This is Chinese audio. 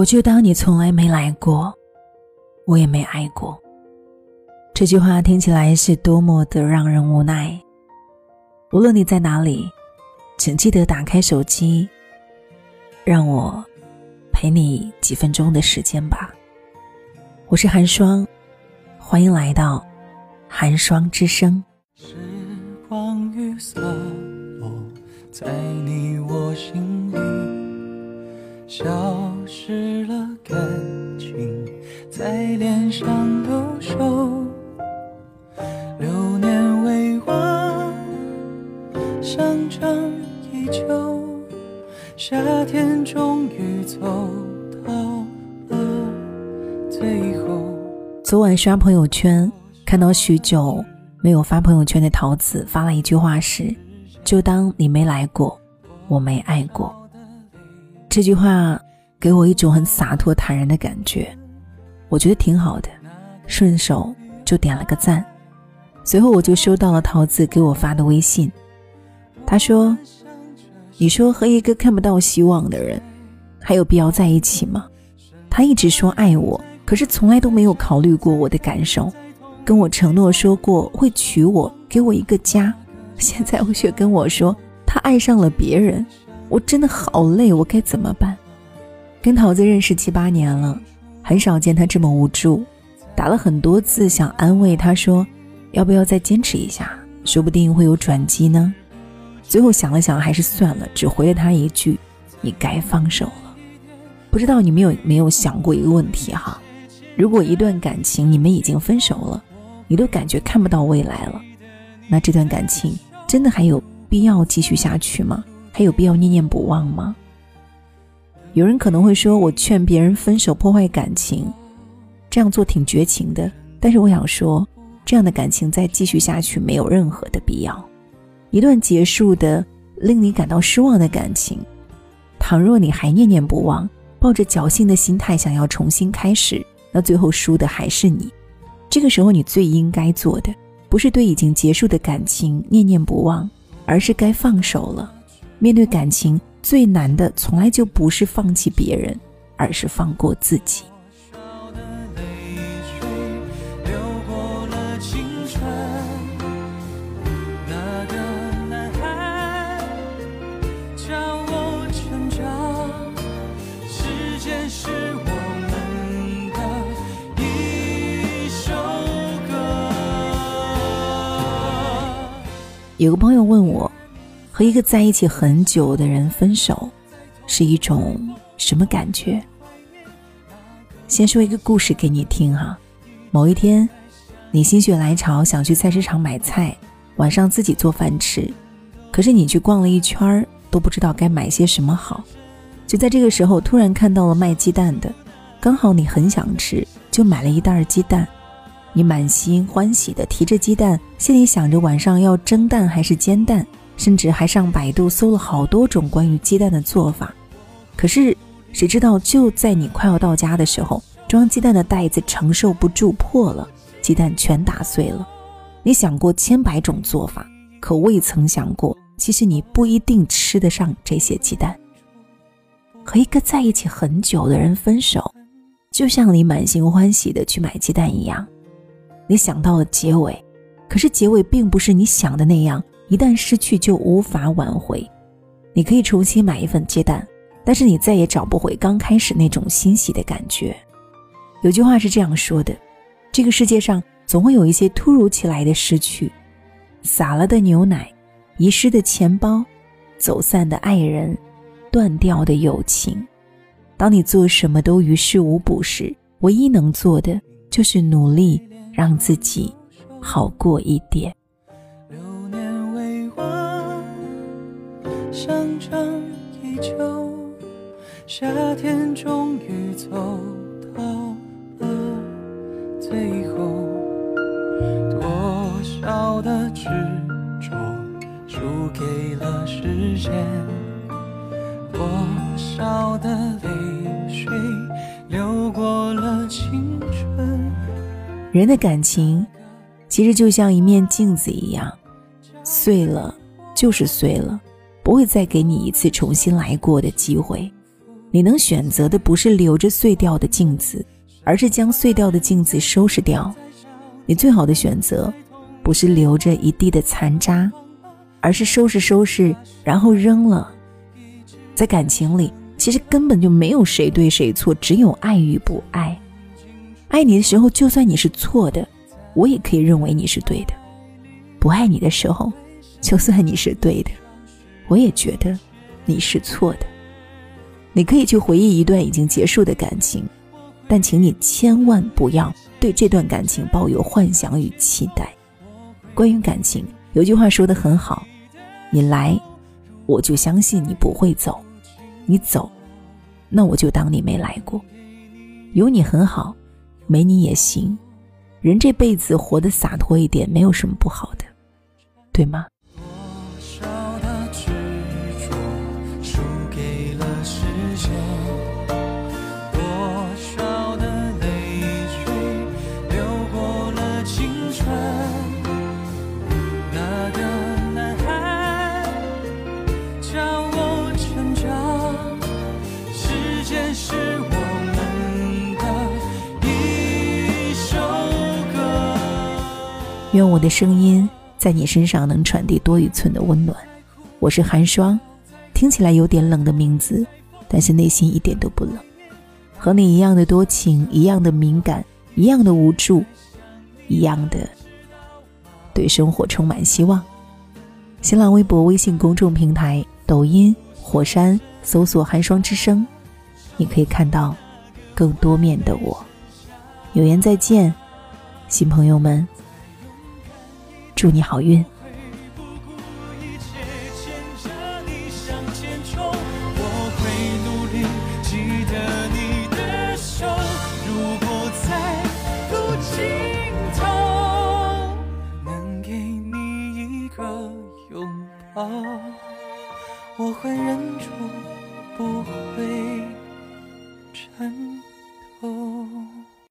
我就当你从来没来过，我也没爱过。这句话听起来是多么的让人无奈。无论你在哪里，请记得打开手机，让我陪你几分钟的时间吧。我是寒霜，欢迎来到寒霜之声。时光雨洒落在你我心里，消失秋，夏天终于走到了最后。昨晚刷朋友圈，看到许久没有发朋友圈的桃子发了一句话是：“就当你没来过，我没爱过。”这句话给我一种很洒脱坦然的感觉，我觉得挺好的，顺手就点了个赞。随后我就收到了桃子给我发的微信，他说：“你说和一个看不到希望的人，还有必要在一起吗？他一直说爱我，可是从来都没有考虑过我的感受，跟我承诺说过会娶我，给我一个家，现在我却跟我说他爱上了别人，我真的好累，我该怎么办？”跟桃子认识七八年了，很少见他这么无助，打了很多字想安慰他说。要不要再坚持一下？说不定会有转机呢。最后想了想，还是算了，只回了他一句：“你该放手了。”不知道你们有没有想过一个问题哈？如果一段感情你们已经分手了，你都感觉看不到未来了，那这段感情真的还有必要继续下去吗？还有必要念念不忘吗？有人可能会说：“我劝别人分手破坏感情，这样做挺绝情的。”但是我想说。这样的感情再继续下去没有任何的必要。一段结束的令你感到失望的感情，倘若你还念念不忘，抱着侥幸的心态想要重新开始，那最后输的还是你。这个时候，你最应该做的，不是对已经结束的感情念念不忘，而是该放手了。面对感情最难的，从来就不是放弃别人，而是放过自己。有个朋友问我，和一个在一起很久的人分手，是一种什么感觉？先说一个故事给你听哈。某一天，你心血来潮想去菜市场买菜，晚上自己做饭吃，可是你去逛了一圈都不知道该买些什么好。就在这个时候，突然看到了卖鸡蛋的，刚好你很想吃，就买了一袋鸡蛋。你满心欢喜地提着鸡蛋，心里想着晚上要蒸蛋还是煎蛋，甚至还上百度搜了好多种关于鸡蛋的做法。可是谁知道，就在你快要到家的时候，装鸡蛋的袋子承受不住破了，鸡蛋全打碎了。你想过千百种做法，可未曾想过，其实你不一定吃得上这些鸡蛋。和一个在一起很久的人分手，就像你满心欢喜的去买鸡蛋一样。你想到了结尾，可是结尾并不是你想的那样，一旦失去就无法挽回。你可以重新买一份鸡蛋，但是你再也找不回刚开始那种欣喜的感觉。有句话是这样说的：这个世界上总会有一些突如其来的失去，洒了的牛奶，遗失的钱包，走散的爱人，断掉的友情。当你做什么都于事无补时，唯一能做的就是努力。让自己好过一点。流年未完，想象依旧，夏天终于走到了最后。多少的执着输给了时间，多少的人的感情，其实就像一面镜子一样，碎了就是碎了，不会再给你一次重新来过的机会。你能选择的不是留着碎掉的镜子，而是将碎掉的镜子收拾掉。你最好的选择，不是留着一地的残渣，而是收拾收拾，然后扔了。在感情里，其实根本就没有谁对谁错，只有爱与不爱。爱你的时候，就算你是错的，我也可以认为你是对的；不爱你的时候，就算你是对的，我也觉得你是错的。你可以去回忆一段已经结束的感情，但请你千万不要对这段感情抱有幻想与期待。关于感情，有句话说的很好：“你来，我就相信你不会走；你走，那我就当你没来过。有你很好，没你也行。人这辈子活得洒脱一点，没有什么不好的，对吗？”愿我的声音在你身上能传递多一寸的温暖。我是寒霜，听起来有点冷的名字，但是内心一点都不冷。和你一样的多情，一样的敏感，一样的无助，一样的对生活充满希望。新浪微博、微信公众平台、抖音、火山搜索“寒霜之声”，你可以看到更多面的我。有缘再见，新朋友们。祝你好运。